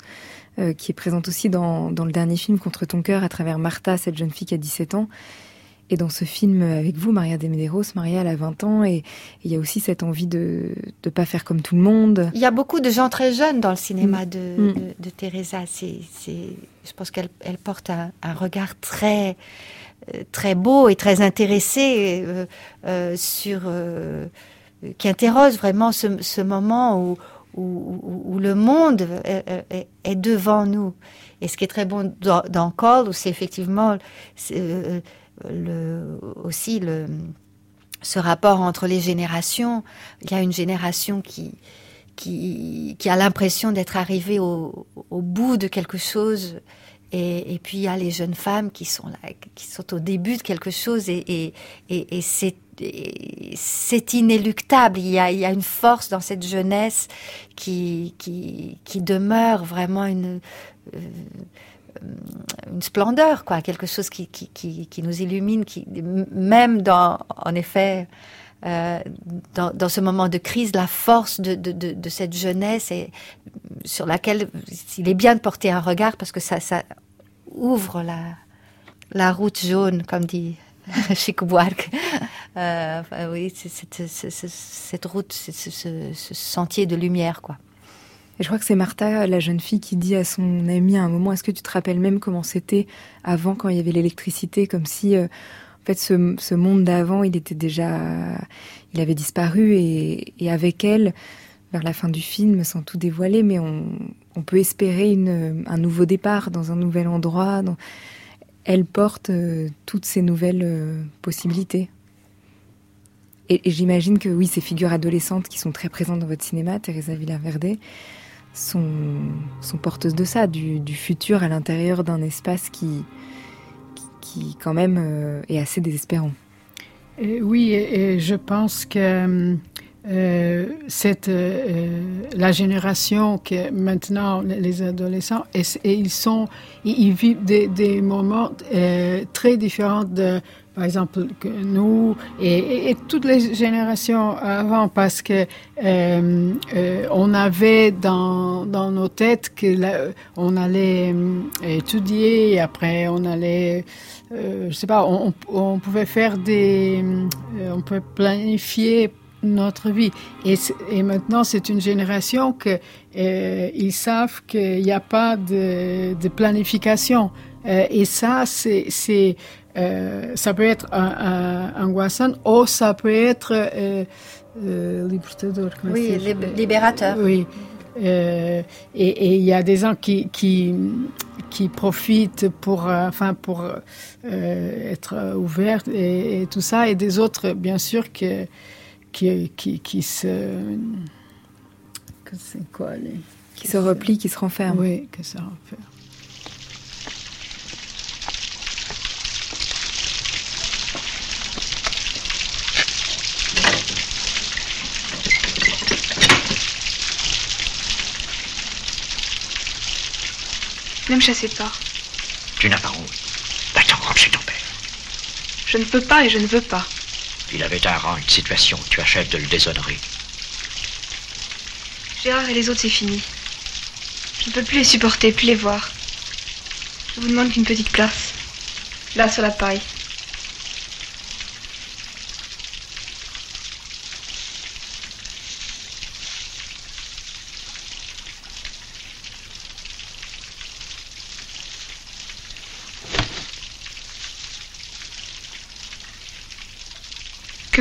euh, qui est présente aussi dans, dans le dernier film Contre ton cœur à travers Martha, cette jeune fille qui a 17 ans. Et dans ce film avec vous, Maria de Medeiros, Maria, elle a 20 ans et il y a aussi cette envie de ne pas faire comme tout le monde. Il y a beaucoup de gens très jeunes dans le cinéma mm. de, mm. de, de, Teresa. C'est, je pense qu'elle elle porte un, un, regard très, euh, très beau et très intéressé euh, euh, sur. Euh, qui interroge vraiment ce, ce moment où, où, où, le monde est, est, est, devant nous. Et ce qui est très bon dans, dans Call, c'est effectivement. Aussi ce rapport entre les générations. Il y a une génération qui, qui, a l'impression d'être arrivée au, au, bout de quelque chose. Et, puis il y a les jeunes femmes qui sont là, qui sont au début de quelque chose et, et c'est c'est inéluctable. Il y, a, il y a une force dans cette jeunesse qui, qui, qui demeure vraiment une, euh, une splendeur, quoi, quelque chose qui, qui, qui, nous illumine, qui, même dans, en effet, euh, dans, dans, ce moment de crise, la force de, de, de, cette jeunesse et sur laquelle il est bien de porter un regard parce que ça, ça ouvre la, la route jaune, comme dit Chico Buarque. Euh, oui, c'est, cette route, ce sentier de lumière, quoi. Et je crois que c'est Martha, la jeune fille, qui dit à son amie à un moment, est-ce que tu te rappelles même comment c'était avant quand il y avait l'électricité, comme si, euh, en fait, ce, monde d'avant, il était déjà, il avait disparu et, avec elle, vers la fin du film, sans tout dévoiler, mais on, peut espérer un nouveau départ dans un nouvel endroit. Dans... Elle porte euh, toutes ces nouvelles euh, possibilités. Et, et j'imagine que oui, ces figures adolescentes qui sont très présentes dans votre cinéma, Teresa Villaverde, sont, sont porteuses de ça, du, futur à l'intérieur d'un espace qui, qui, quand même euh, est assez désespérant. Et oui, et, et je pense que euh, cette, euh, la génération que maintenant les adolescents, et, ils sont, ils, vivent des, moments euh, très différents de par exemple, que nous et, toutes les générations avant, parce que euh, euh, on avait dans, dans nos têtes que on allait euh, étudier, et après on allait, euh, je sais pas, on, on pouvait faire des, euh, on pouvait planifier notre vie. Et, et maintenant, c'est une génération que euh, ils savent qu'il n'y a pas de, de planification. Euh, et ça, c'est euh, ça peut être un, un, angoissant ou ça peut être euh, euh, libertador. Oui, libérateur. Oui. Euh, et il y a des gens qui, qui, qui profitent pour, enfin, pour euh, être ouverts et, et, tout ça, et des autres, bien sûr, que, qui, qui, qui se. Que c'est quoi les... Qui se replient, qui se renferment. Oui, que ça renferme. Ne me chassez pas. Tu n'as pas honte. Va-t'en rendre chez ton père. Je ne peux pas et je ne veux pas. Il avait un rang, une situation. Tu achèves de le déshonorer. Gérard et les autres, c'est fini. Je ne peux plus les supporter, plus les voir. Je vous demande qu'une petite place. Là, sur la paille.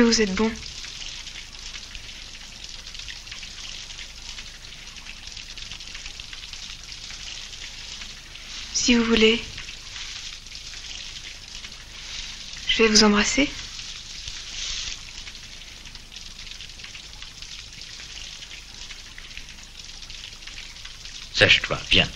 vous êtes bon. Si vous voulez, je vais vous embrasser. Sèche-toi, bien.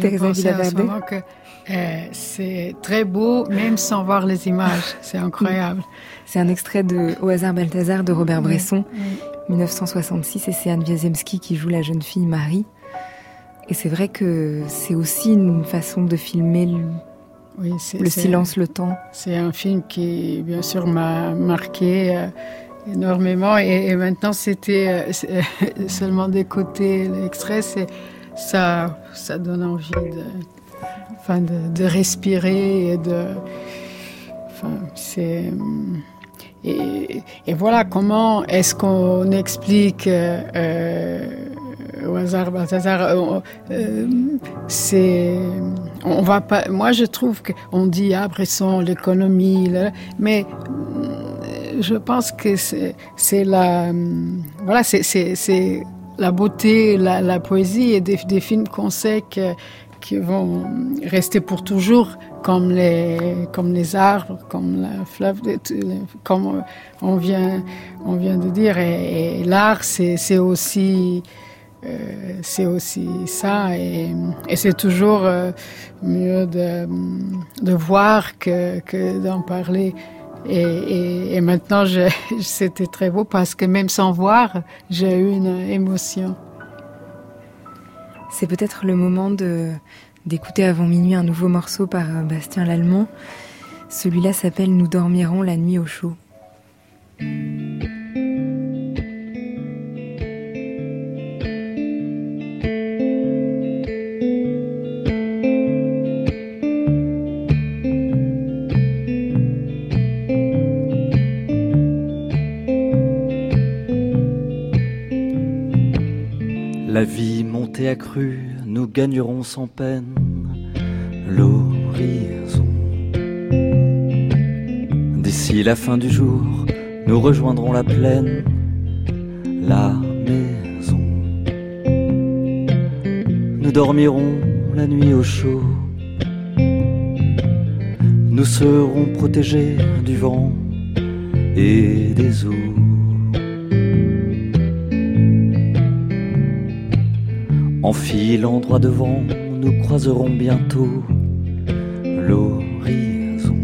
Teresa Villaverde. que euh, c'est très beau, même sans voir les images. C'est incroyable. C'est un extrait de Au hasard Balthazar de Robert Bresson, oui. 1966, et c'est Anne Wiazemski qui joue la jeune fille Marie. Et c'est vrai que c'est aussi une façon de filmer le, Oui, le silence, le temps. C'est un film qui, bien sûr, m'a marqué euh, énormément. Et, et maintenant, c'était euh, seulement d'écouter l'extrait, c'est ça, ça donne envie de, enfin, de, de respirer et de, enfin, c'est et, et voilà comment est-ce qu'on explique euh, euh, au hasard Balthazar, euh, euh, c'est on va pas moi je trouve qu'on dit ah Bresson l'économie mais euh, je pense que c'est la voilà c'est la beauté la, poésie et des, films qu'on sait que qui vont rester pour toujours comme les comme les arbres comme la fleuve comme on vient on vient de dire et, l'art c'est aussi euh, aussi ça et, et c'est toujours euh, mieux de, de voir que, que d'en parler. Et, maintenant, c'était très beau parce que même sans voir, j'ai eu une émotion. C'est peut-être le moment d'écouter avant minuit un nouveau morceau par euh, Bastien Lallemand. Celui-là s'appelle Nous dormirons la nuit au chaud. La vie montée accrue, nous gagnerons sans peine l'horizon. D'ici la fin du jour, nous rejoindrons la plaine, la maison. Nous dormirons la nuit au chaud. Nous serons protégés du vent et des eaux. En filant droit devant, nous croiserons bientôt l'horizon.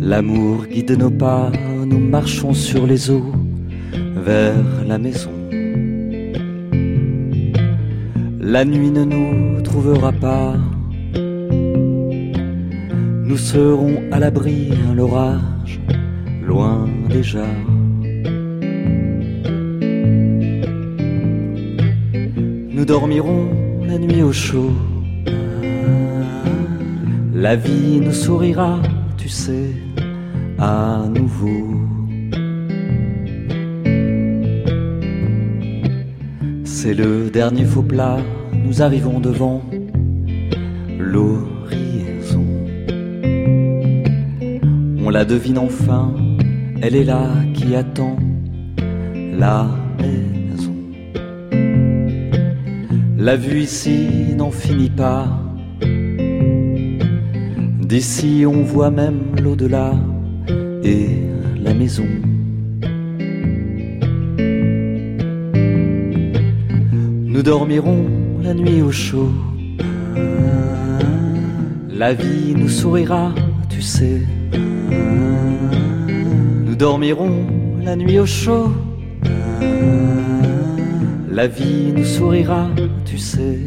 L'amour guide nos pas, nous marchons sur les eaux vers la maison. La nuit ne nous trouvera pas, nous serons à l'abri, l'orage, loin déjà. Nous dormirons la nuit au chaud. La vie nous sourira, tu sais, à nouveau. C'est le dernier faux plat, nous arrivons devant l'horizon. On la devine enfin, elle est là qui attend la La vue ici n'en finit pas. D'ici on voit même l'au-delà et la maison. Nous dormirons la nuit au chaud. La vie nous sourira, tu sais. Nous dormirons la nuit au chaud. La vie nous sourira, tu sais,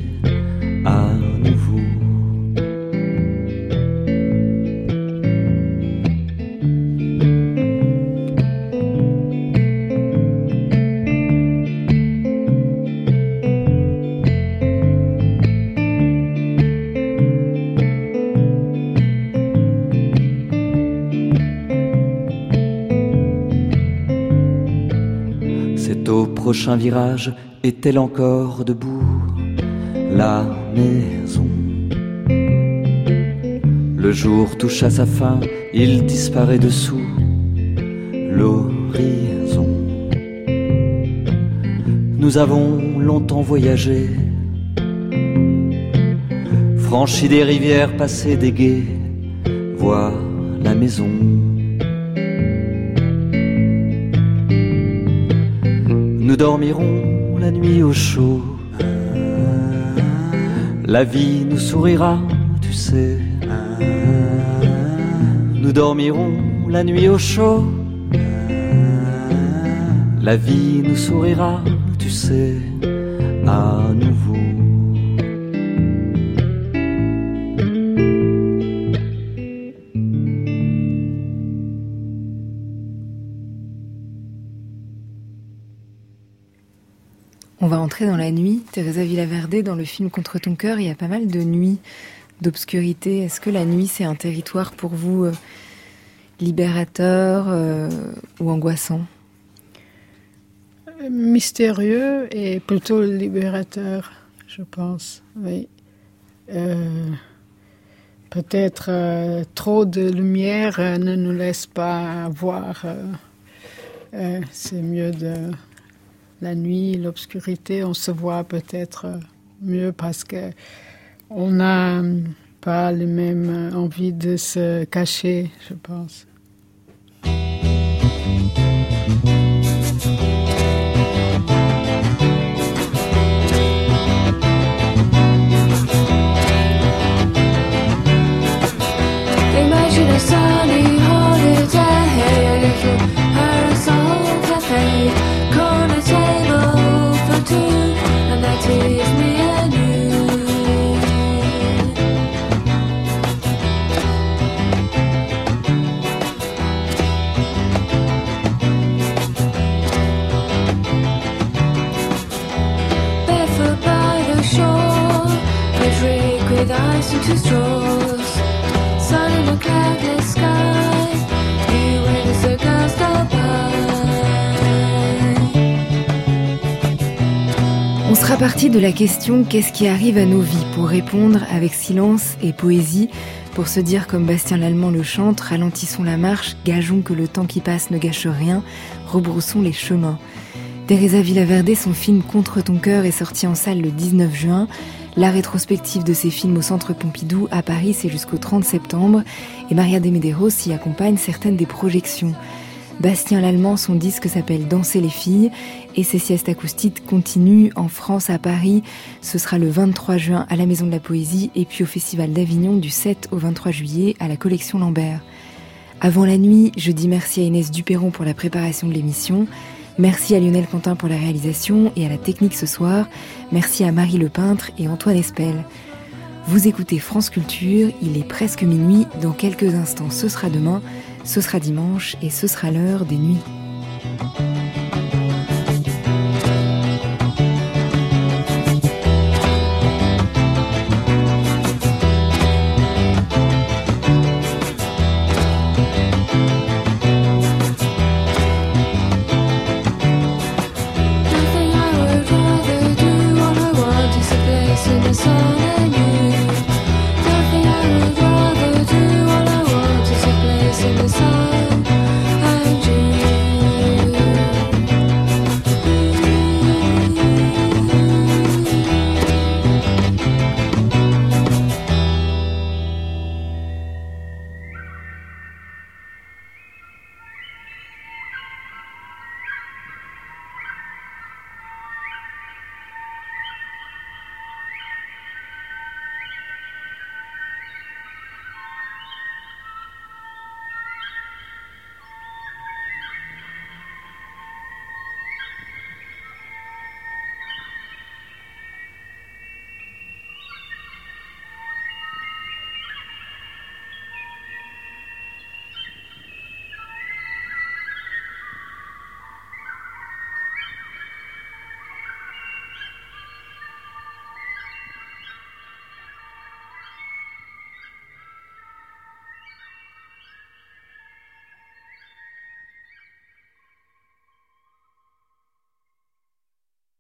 prochain virage, est-elle encore debout La maison? Le jour touche à sa fin, il disparaît dessous l'horizon. Nous avons longtemps voyagé, franchi des rivières, passé des guets, voir la maison. Dormirons la nuit au chaud. La vie nous sourira, tu sais. Nous dormirons la nuit au chaud. La vie nous sourira, tu sais. Dans la nuit. Teresa Villaverde, dans le film Contre ton cœur, il y a pas mal de nuits, d'obscurité. Est-ce que la nuit, c'est un territoire pour vous euh, libérateur euh, ou angoissant? Mystérieux et plutôt libérateur, je pense. Euh, Peut-être trop de lumière ne nous laisse pas voir. c'est mieux de la nuit, l'obscurité, on se voit peut-être mieux parce que on n'a pas les mêmes envies de se cacher, je pense. On sera parti de la question qu'est-ce qui arrive à nos vies pour répondre avec silence et poésie, pour se dire comme Bastien Lallemand le chante, ralentissons la marche, gageons que le temps qui passe ne gâche rien, rebroussons les chemins. Teresa Villaverde, son film Contre ton cœur est sorti en salle le 19 juin. La rétrospective de ses films au Centre Pompidou à Paris, c'est jusqu'au 30 septembre. Et Maria de Medeiros y accompagne certaines des projections. Bastien Lallemand, son disque s'appelle Danser les filles et ses siestes acoustiques continuent en France à Paris. Ce sera le 23 juin à la Maison de la Poésie et puis au Festival d'Avignon du 7 au 23 juillet à la collection Lambert. Avant la nuit, je dis merci à Inès Duperron pour la préparation de l'émission. Merci à Lionel Quentin pour la réalisation et à la technique ce soir. Merci à Marie Le Peintre et Antoine Espel. Vous écoutez France Culture, il est presque minuit. Dans quelques instants, ce sera demain, ce sera dimanche et ce sera l'heure des nuits.